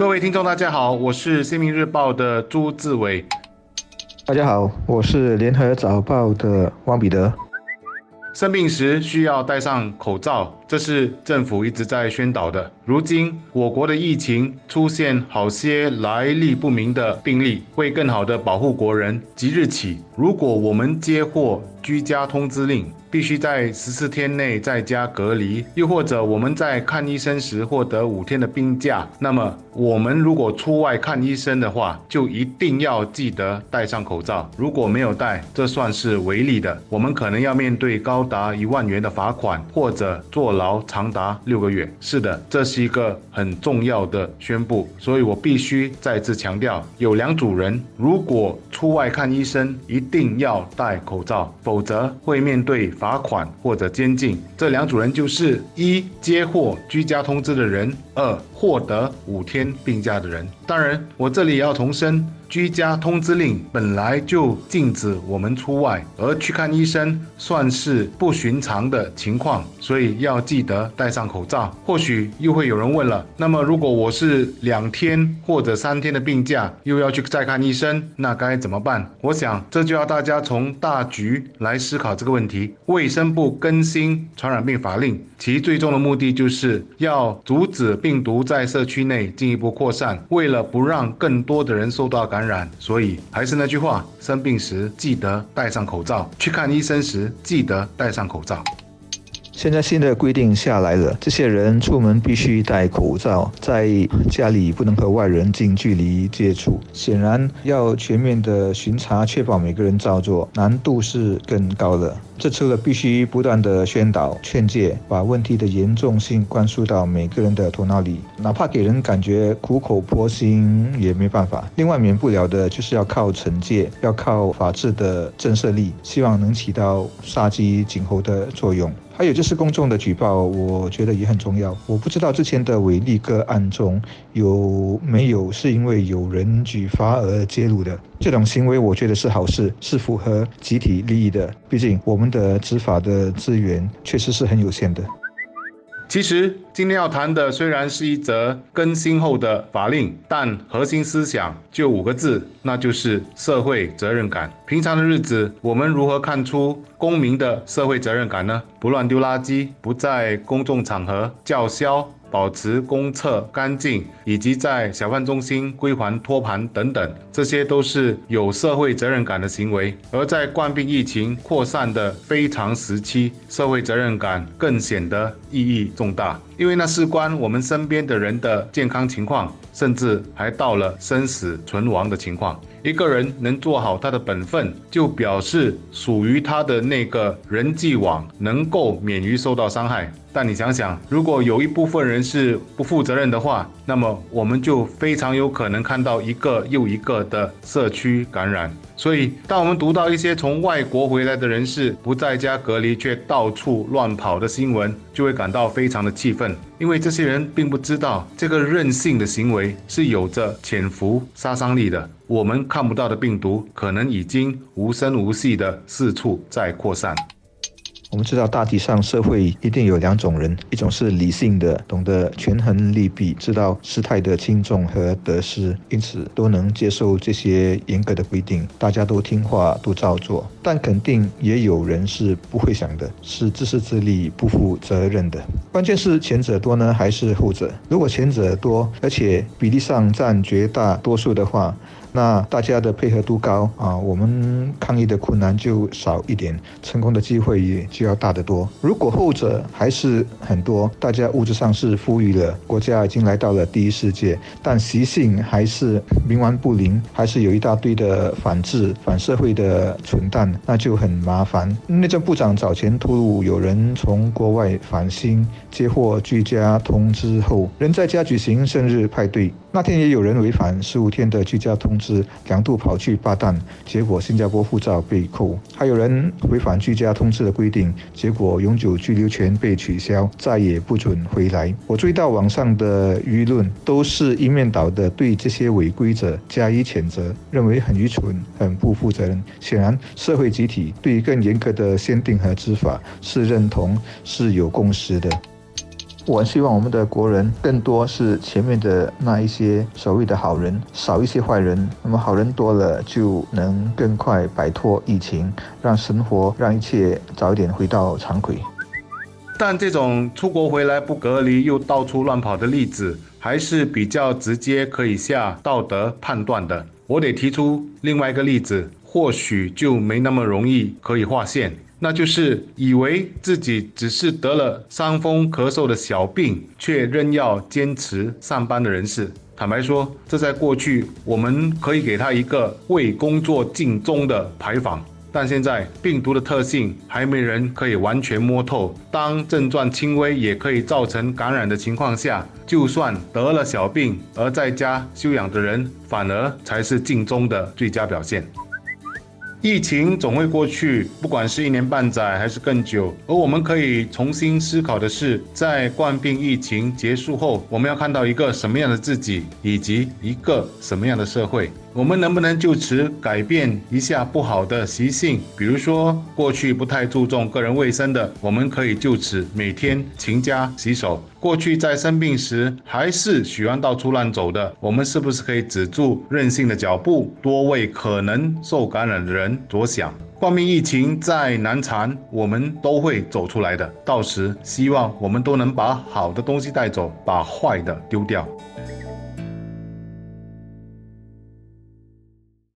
各位听众，大家好，我是《新民日报》的朱志伟。大家好，我是《联合早报》的汪彼得。生病时需要戴上口罩，这是政府一直在宣导的。如今，我国的疫情出现好些来历不明的病例，为更好的保护国人，即日起，如果我们接获居家通知令，必须在十四天内在家隔离，又或者我们在看医生时获得五天的病假，那么我们如果出外看医生的话，就一定要记得戴上口罩。如果没有戴，这算是违例的，我们可能要面对高达一万元的罚款，或者坐牢牢长达六个月。是的，这是一个很重要的宣布，所以我必须再次强调，有两组人，如果出外看医生，一定要戴口罩，否则会面对。罚款或者监禁，这两组人就是一接获居家通知的人，二获得五天病假的人。当然，我这里也要重申。居家通知令本来就禁止我们出外，而去看医生算是不寻常的情况，所以要记得戴上口罩。或许又会有人问了，那么如果我是两天或者三天的病假，又要去再看医生，那该怎么办？我想这就要大家从大局来思考这个问题。卫生部更新传染病法令，其最终的目的就是要阻止病毒在社区内进一步扩散，为了不让更多的人受到感。染，所以还是那句话，生病时记得戴上口罩，去看医生时记得戴上口罩。现在新的规定下来了，这些人出门必须戴口罩，在家里不能和外人近距离接触。显然，要全面的巡查，确保每个人照做，难度是更高的。这除了必须不断的宣导劝诫，把问题的严重性灌输到每个人的头脑里，哪怕给人感觉苦口婆心也没办法。另外，免不了的就是要靠惩戒，要靠法治的震慑力，希望能起到杀鸡儆猴的作用。还有就是公众的举报，我觉得也很重要。我不知道之前的伟力个案中有没有是因为有人举发而揭露的这种行为，我觉得是好事，是符合集体利益的。毕竟我们的执法的资源确实是很有限的。其实今天要谈的虽然是一则更新后的法令，但核心思想就五个字，那就是社会责任感。平常的日子，我们如何看出公民的社会责任感呢？不乱丢垃圾，不在公众场合叫嚣。保持公厕干净，以及在小贩中心归还托盘等等，这些都是有社会责任感的行为。而在冠病疫情扩散的非常时期，社会责任感更显得意义重大，因为那事关我们身边的人的健康情况，甚至还到了生死存亡的情况。一个人能做好他的本分，就表示属于他的那个人际网能够免于受到伤害。但你想想，如果有一部分人是不负责任的话，那么我们就非常有可能看到一个又一个的社区感染。所以，当我们读到一些从外国回来的人士不在家隔离却到处乱跑的新闻，就会感到非常的气愤，因为这些人并不知道这个任性的行为是有着潜伏杀伤力的。我们看不到的病毒，可能已经无声无息的四处在扩散。我们知道，大体上社会一定有两种人，一种是理性的，懂得权衡利弊，知道事态的轻重和得失，因此都能接受这些严格的规定，大家都听话，都照做。但肯定也有人是不会想的，是自私自利、不负责任的。关键是前者多呢，还是后者？如果前者多，而且比例上占绝大多数的话，那大家的配合度高啊，我们抗疫的困难就少一点，成功的机会也就要大得多。如果后者还是很多，大家物质上是富裕了，国家已经来到了第一世界，但习性还是冥顽不灵，还是有一大堆的反制、反社会的蠢蛋，那就很麻烦。内政部长早前透露，有人从国外返新，接获居家通知后，仍在家举行生日派对。那天也有人违反十五天的居家通知，两度跑去巴旦，结果新加坡护照被扣；还有人违反居家通知的规定，结果永久居留权被取消，再也不准回来。我追到网上的舆论，都是一面倒的对这些违规者加以谴责，认为很愚蠢、很不负责任。显然，社会集体对更严格的限定和执法是认同、是有共识的。我希望我们的国人更多是前面的那一些所谓的好人，少一些坏人。那么好人多了，就能更快摆脱疫情，让生活、让一切早一点回到常轨。但这种出国回来不隔离又到处乱跑的例子，还是比较直接可以下道德判断的。我得提出另外一个例子，或许就没那么容易可以划线，那就是以为自己只是得了伤风咳嗽的小病，却仍要坚持上班的人士。坦白说，这在过去我们可以给他一个为工作尽忠的牌坊。但现在病毒的特性还没人可以完全摸透。当症状轻微也可以造成感染的情况下，就算得了小病而在家休养的人，反而才是尽忠的最佳表现。疫情总会过去，不管是一年半载还是更久。而我们可以重新思考的是，在冠病疫情结束后，我们要看到一个什么样的自己，以及一个什么样的社会。我们能不能就此改变一下不好的习性？比如说，过去不太注重个人卫生的，我们可以就此每天勤加洗手。过去在生病时还是喜欢到处乱走的，我们是不是可以止住任性的脚步，多为可能受感染的人着想？冠病疫情再难缠，我们都会走出来的。到时，希望我们都能把好的东西带走，把坏的丢掉。